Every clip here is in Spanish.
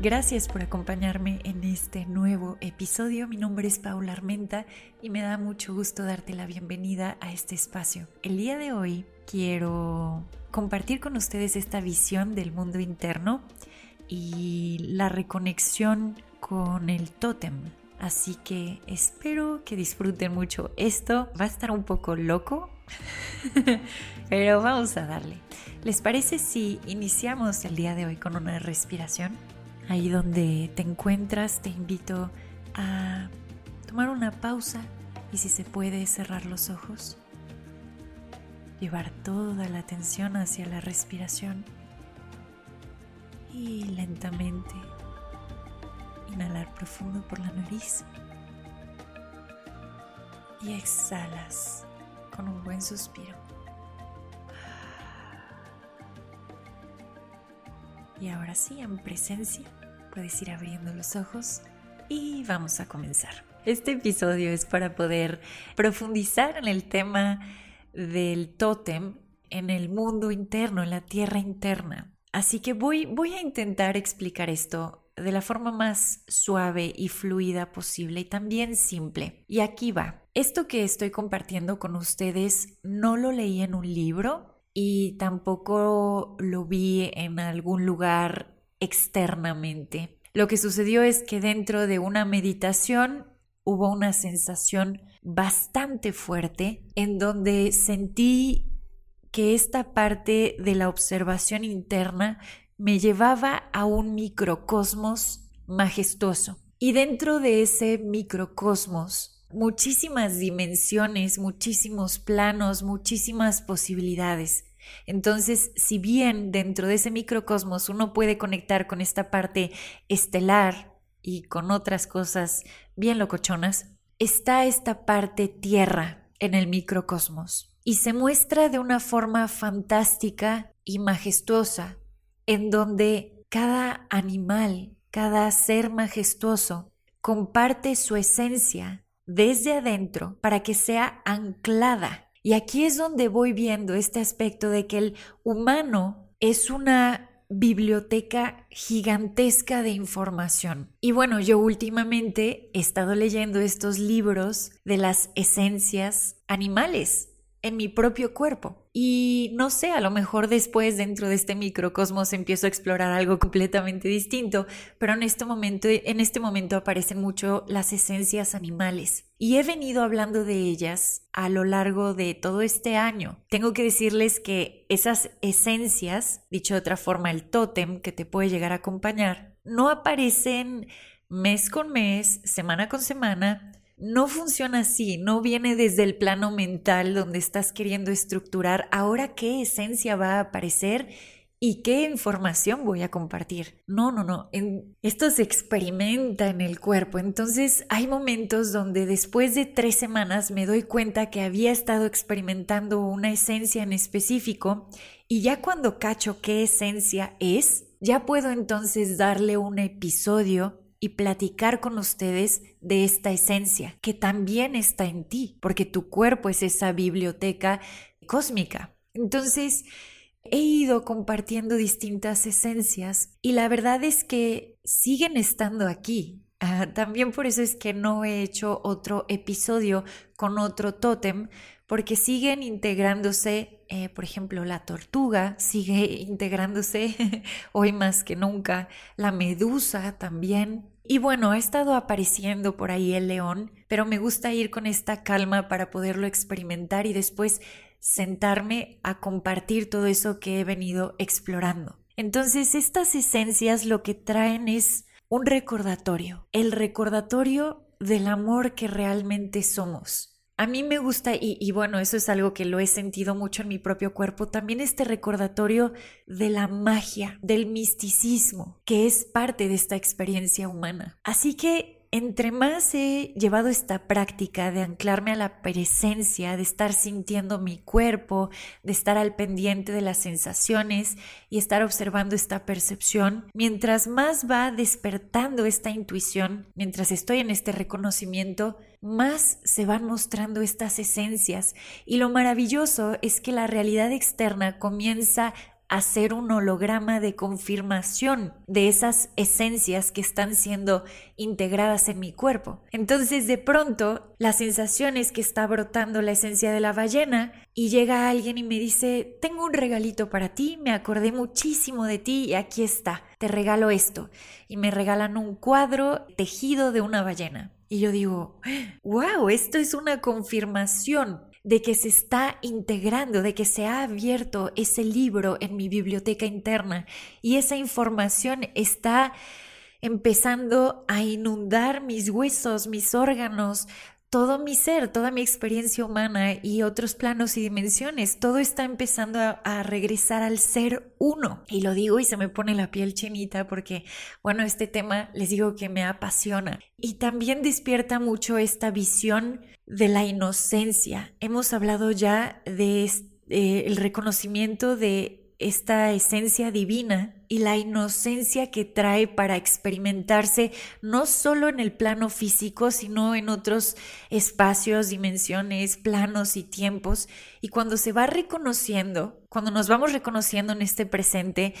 Gracias por acompañarme en este nuevo episodio. Mi nombre es Paula Armenta y me da mucho gusto darte la bienvenida a este espacio. El día de hoy quiero compartir con ustedes esta visión del mundo interno y la reconexión con el tótem. Así que espero que disfruten mucho esto. Va a estar un poco loco, pero vamos a darle. ¿Les parece si iniciamos el día de hoy con una respiración? Ahí donde te encuentras, te invito a tomar una pausa y si se puede cerrar los ojos. Llevar toda la atención hacia la respiración y lentamente inhalar profundo por la nariz y exhalas con un buen suspiro. Y ahora sí, en presencia, puedes ir abriendo los ojos y vamos a comenzar. Este episodio es para poder profundizar en el tema del tótem en el mundo interno, en la tierra interna. Así que voy, voy a intentar explicar esto de la forma más suave y fluida posible y también simple. Y aquí va. Esto que estoy compartiendo con ustedes no lo leí en un libro y tampoco lo vi en algún lugar externamente. Lo que sucedió es que dentro de una meditación hubo una sensación bastante fuerte en donde sentí que esta parte de la observación interna me llevaba a un microcosmos majestuoso. Y dentro de ese microcosmos, muchísimas dimensiones, muchísimos planos, muchísimas posibilidades. Entonces, si bien dentro de ese microcosmos uno puede conectar con esta parte estelar y con otras cosas bien locochonas, está esta parte tierra en el microcosmos y se muestra de una forma fantástica y majestuosa, en donde cada animal, cada ser majestuoso, comparte su esencia desde adentro para que sea anclada y aquí es donde voy viendo este aspecto de que el humano es una biblioteca gigantesca de información. Y bueno, yo últimamente he estado leyendo estos libros de las esencias animales en mi propio cuerpo. Y no sé, a lo mejor después dentro de este microcosmos empiezo a explorar algo completamente distinto, pero en este momento, en este momento aparecen mucho las esencias animales. Y he venido hablando de ellas a lo largo de todo este año. Tengo que decirles que esas esencias, dicho de otra forma, el tótem que te puede llegar a acompañar, no aparecen mes con mes, semana con semana, no funciona así, no viene desde el plano mental donde estás queriendo estructurar ahora qué esencia va a aparecer y qué información voy a compartir. No, no, no, esto se experimenta en el cuerpo. Entonces hay momentos donde después de tres semanas me doy cuenta que había estado experimentando una esencia en específico y ya cuando cacho qué esencia es, ya puedo entonces darle un episodio y platicar con ustedes de esta esencia que también está en ti, porque tu cuerpo es esa biblioteca cósmica. Entonces, he ido compartiendo distintas esencias y la verdad es que siguen estando aquí. Ah, también por eso es que no he hecho otro episodio con otro tótem, porque siguen integrándose, eh, por ejemplo, la tortuga sigue integrándose hoy más que nunca, la medusa también. Y bueno, ha estado apareciendo por ahí el león, pero me gusta ir con esta calma para poderlo experimentar y después sentarme a compartir todo eso que he venido explorando. Entonces, estas esencias lo que traen es un recordatorio, el recordatorio del amor que realmente somos A mí me gusta, y, bueno, eso es algo que lo he sentido mucho en mi propio cuerpo, también este recordatorio de la magia, del misticismo, que es parte de esta experiencia humana. Así que entre más he llevado esta práctica de anclarme a la presencia, de estar sintiendo mi cuerpo, de estar al pendiente de las sensaciones y estar observando esta percepción, mientras más va despertando esta intuición, mientras estoy en este reconocimiento, más se van mostrando estas esencias. Y lo maravilloso es que la realidad externa comienza hacer un holograma de confirmación de esas esencias que están siendo integradas en mi cuerpo. Entonces de pronto la sensación es que está brotando la esencia de la ballena y llega alguien y me dice, tengo un regalito para ti, me acordé muchísimo de ti y aquí está, te regalo esto. Y me regalan un cuadro tejido de una ballena. Y yo digo, wow, esto es una confirmación de que se está integrando, de que se ha abierto ese libro en mi biblioteca interna. Y esa información está empezando a inundar mis huesos, mis órganos, todo mi ser, toda mi experiencia humana y otros planos y dimensiones, todo está empezando a, regresar al ser uno. Y lo digo y se me pone la piel chinita porque, bueno, este tema les digo que me apasiona. Y también despierta mucho esta visión de la inocencia. Hemos hablado ya de eh, el reconocimiento de esta esencia divina y la inocencia que trae para experimentarse no solo en el plano físico, sino en otros espacios, dimensiones, planos y tiempos. Y cuando se va reconociendo, cuando nos vamos reconociendo en este presente,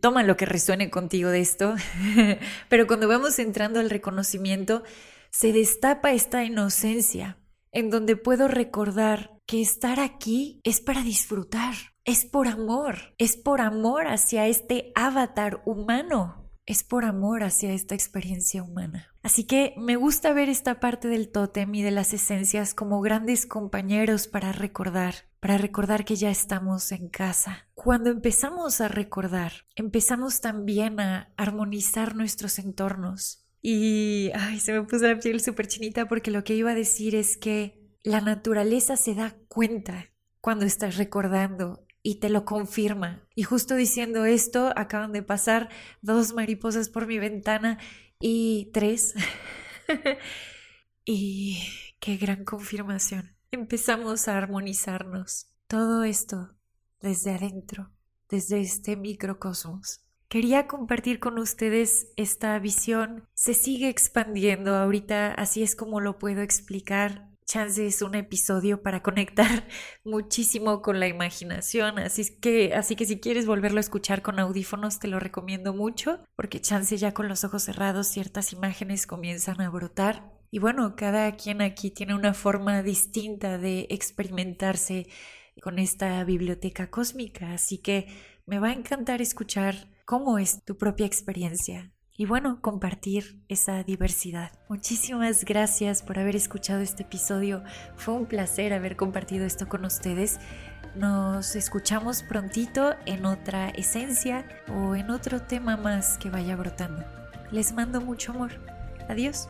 toma lo que resuene contigo de esto, pero cuando vamos entrando al reconocimiento, se destapa esta inocencia en donde puedo recordar que estar aquí es para disfrutar, es por amor, es por amor hacia este avatar humano, es por amor hacia esta experiencia humana. Así que me gusta ver esta parte del tótem y de las esencias como grandes compañeros para recordar, para recordar que ya estamos en casa. Cuando empezamos a recordar, empezamos también a armonizar nuestros entornos. Y, ay, se me puso la piel súper chinita porque lo que iba a decir es que la naturaleza se da cuenta cuando estás recordando y te lo confirma. Y justo diciendo esto, acaban de pasar dos mariposas por mi ventana y tres. y qué gran confirmación. Empezamos a armonizarnos. Todo esto desde adentro, desde este microcosmos. Quería compartir con ustedes esta visión. Se sigue expandiendo ahorita, así es como lo puedo explicar chance es un episodio para conectar muchísimo con la imaginación, así que así que si quieres volverlo a escuchar con audífonos te lo recomiendo mucho, porque chance ya con los ojos cerrados ciertas imágenes comienzan a brotar. Y bueno, cada quien aquí tiene una forma distinta de experimentarse con esta biblioteca cósmica, así que me va a encantar escuchar cómo es tu propia experiencia y bueno, compartir esa diversidad. Muchísimas gracias por haber escuchado este episodio. Fue un placer haber compartido esto con ustedes. Nos escuchamos prontito en otra esencia o en otro tema más que vaya brotando. Les mando mucho amor. Adiós.